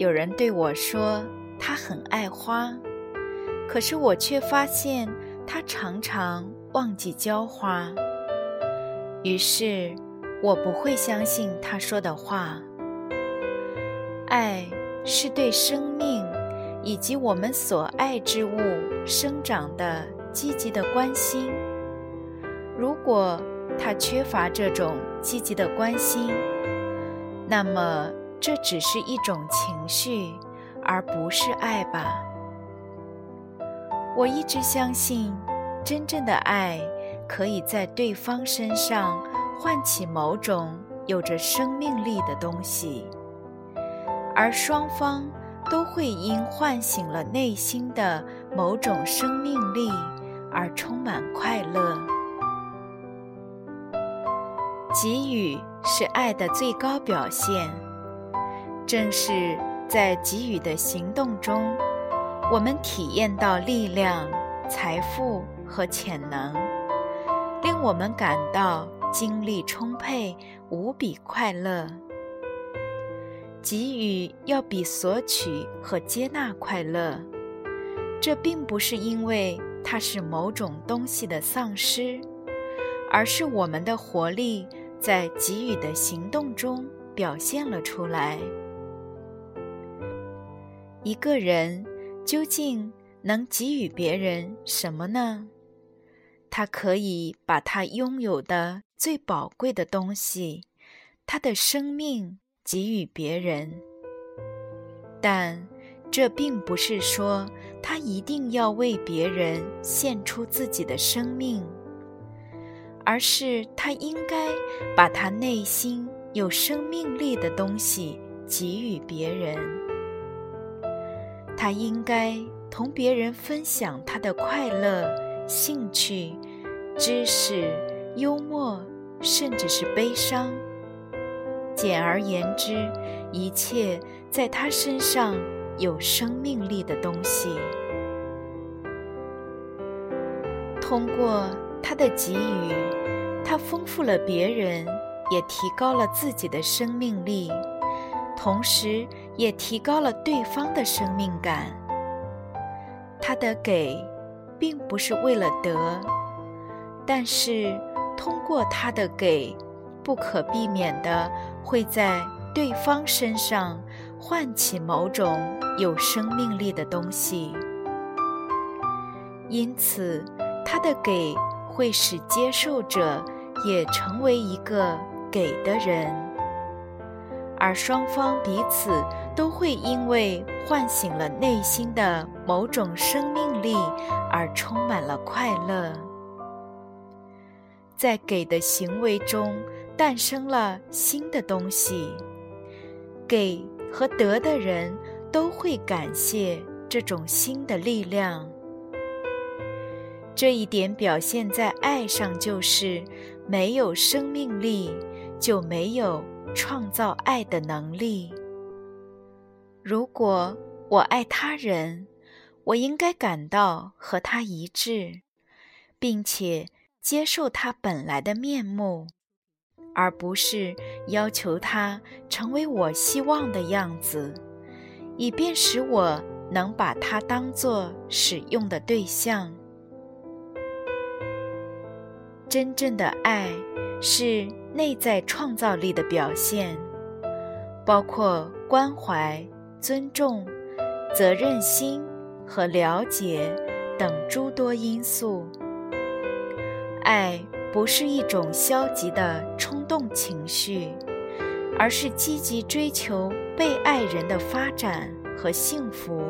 有人对我说他很爱花，可是我却发现他常常忘记浇花，于是我不会相信他说的话。爱是对生命以及我们所爱之物生长的积极的关心。如果他缺乏这种积极的关心，那么。这只是一种情绪，而不是爱吧。我一直相信，真正的爱可以在对方身上唤起某种有着生命力的东西，而双方都会因唤醒了内心的某种生命力而充满快乐。给予是爱的最高表现。正是在给予的行动中，我们体验到力量、财富和潜能，令我们感到精力充沛、无比快乐。给予要比索取和接纳快乐，这并不是因为它是某种东西的丧失，而是我们的活力在给予的行动中表现了出来。一个人究竟能给予别人什么呢？他可以把他拥有的最宝贵的东西——他的生命给予别人，但这并不是说他一定要为别人献出自己的生命，而是他应该把他内心有生命力的东西给予别人。他应该同别人分享他的快乐、兴趣、知识、幽默，甚至是悲伤。简而言之，一切在他身上有生命力的东西，通过他的给予，他丰富了别人，也提高了自己的生命力。同时，也提高了对方的生命感。他的给，并不是为了得，但是通过他的给，不可避免的会在对方身上唤起某种有生命力的东西。因此，他的给会使接受者也成为一个给的人。而双方彼此都会因为唤醒了内心的某种生命力而充满了快乐，在给的行为中诞生了新的东西，给和得的人都会感谢这种新的力量。这一点表现在爱上，就是没有生命力就没有。创造爱的能力。如果我爱他人，我应该感到和他一致，并且接受他本来的面目，而不是要求他成为我希望的样子，以便使我能把他当作使用的对象。真正的爱是。内在创造力的表现，包括关怀、尊重、责任心和了解等诸多因素。爱不是一种消极的冲动情绪，而是积极追求被爱人的发展和幸福。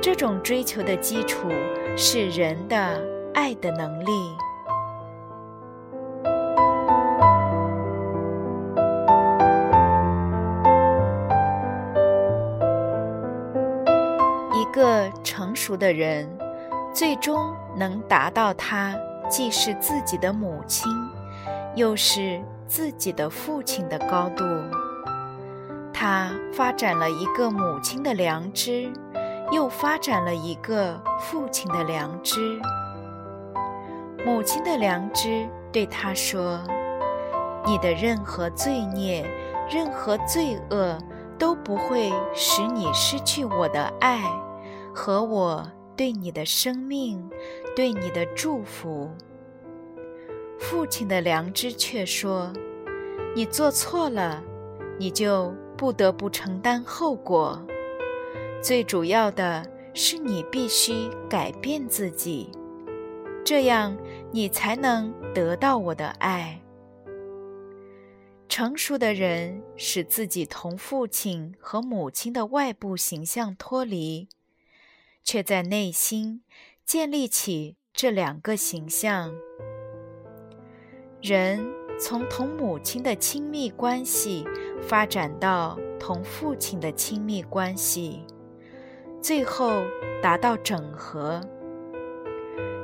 这种追求的基础是人的爱的能力。成熟的人，最终能达到他既是自己的母亲，又是自己的父亲的高度。他发展了一个母亲的良知，又发展了一个父亲的良知。母亲的良知对他说：“你的任何罪孽，任何罪恶。”都不会使你失去我的爱和我对你的生命、对你的祝福。父亲的良知却说：“你做错了，你就不得不承担后果。最主要的是，你必须改变自己，这样你才能得到我的爱。”成熟的人使自己同父亲和母亲的外部形象脱离，却在内心建立起这两个形象。人从同母亲的亲密关系发展到同父亲的亲密关系，最后达到整合。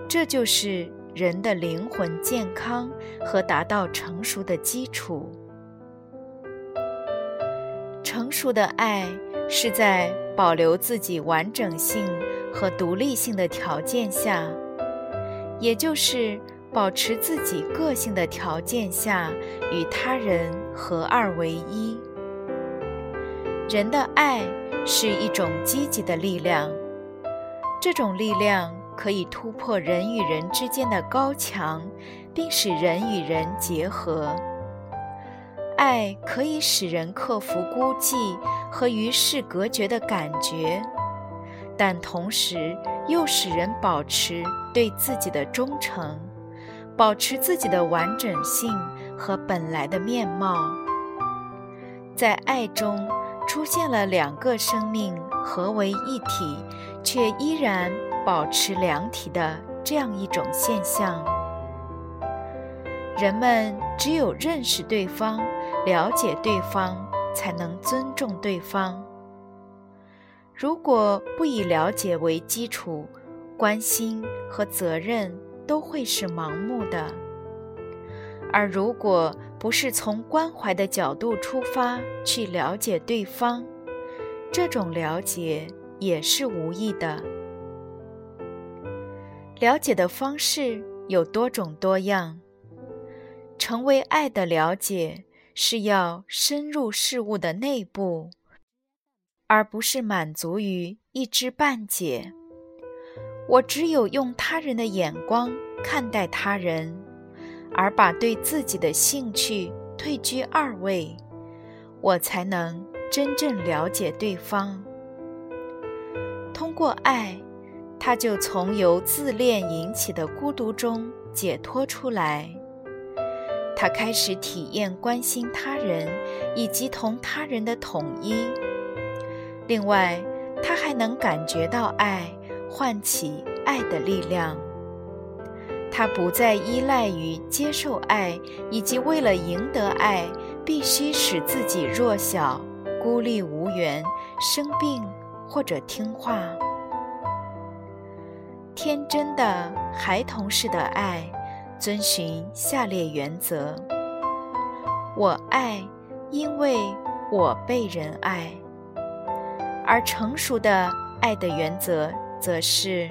这就是人的灵魂健康和达到成熟的基础。成熟的爱是在保留自己完整性和独立性的条件下，也就是保持自己个性的条件下，与他人合二为一。人的爱是一种积极的力量，这种力量可以突破人与人之间的高墙，并使人与人结合。爱可以使人克服孤寂和与世隔绝的感觉，但同时又使人保持对自己的忠诚，保持自己的完整性和本来的面貌。在爱中出现了两个生命合为一体，却依然保持两体的这样一种现象。人们只有认识对方。了解对方，才能尊重对方。如果不以了解为基础，关心和责任都会是盲目的；而如果不是从关怀的角度出发去了解对方，这种了解也是无意的。了解的方式有多种多样，成为爱的了解。是要深入事物的内部，而不是满足于一知半解。我只有用他人的眼光看待他人，而把对自己的兴趣退居二位，我才能真正了解对方。通过爱，他就从由自恋引起的孤独中解脱出来。他开始体验关心他人，以及同他人的统一。另外，他还能感觉到爱，唤起爱的力量。他不再依赖于接受爱，以及为了赢得爱，必须使自己弱小、孤立无援、生病或者听话。天真的孩童式的爱。遵循下列原则：我爱，因为我被人爱；而成熟的爱的原则则是：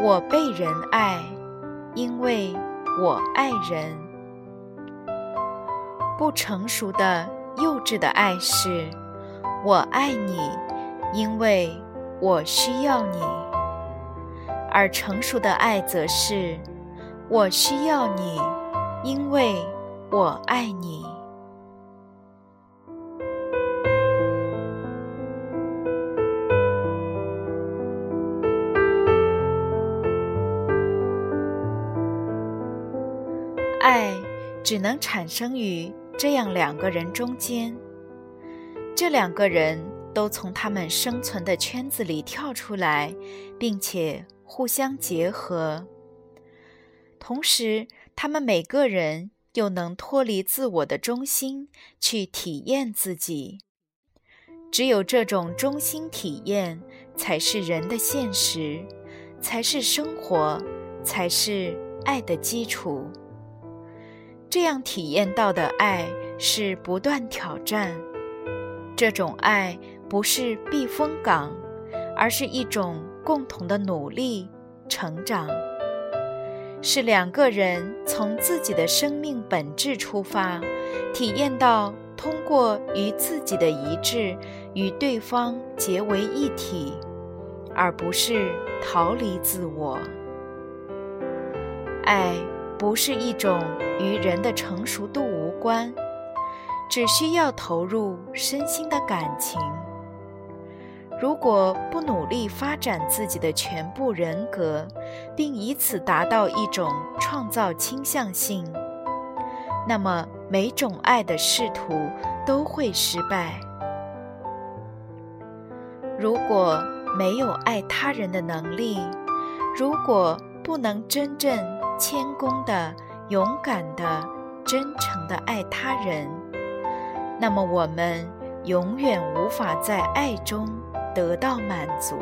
我被人爱，因为我爱人。不成熟的幼稚的爱是：我爱你，因为我需要你；而成熟的爱则是。我需要你，因为我爱你。爱只能产生于这样两个人中间，这两个人都从他们生存的圈子里跳出来，并且互相结合。同时，他们每个人又能脱离自我的中心，去体验自己。只有这种中心体验，才是人的现实，才是生活，才是爱的基础。这样体验到的爱是不断挑战，这种爱不是避风港，而是一种共同的努力成长，是两个人从自己的生命本质出发，体验到通过与自己的一致与对方结为一体，而不是逃离自我。爱。不是一种与人的成熟度无关，只需要投入身心的感情。如果不努力发展自己的全部人格，并以此达到一种创造倾向性，那么每种爱的试图都会失败。如果没有爱他人的能力，如果不能真正谦恭的、勇敢的、真诚的爱他人，那么我们永远无法在爱中得到满足。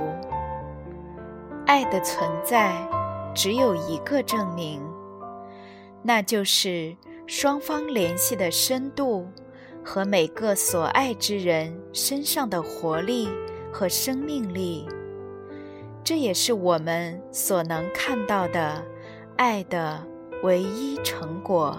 爱的存在只有一个证明，那就是双方联系的深度和每个所爱之人身上的活力和生命力。这也是我们所能看到的。爱的唯一成果。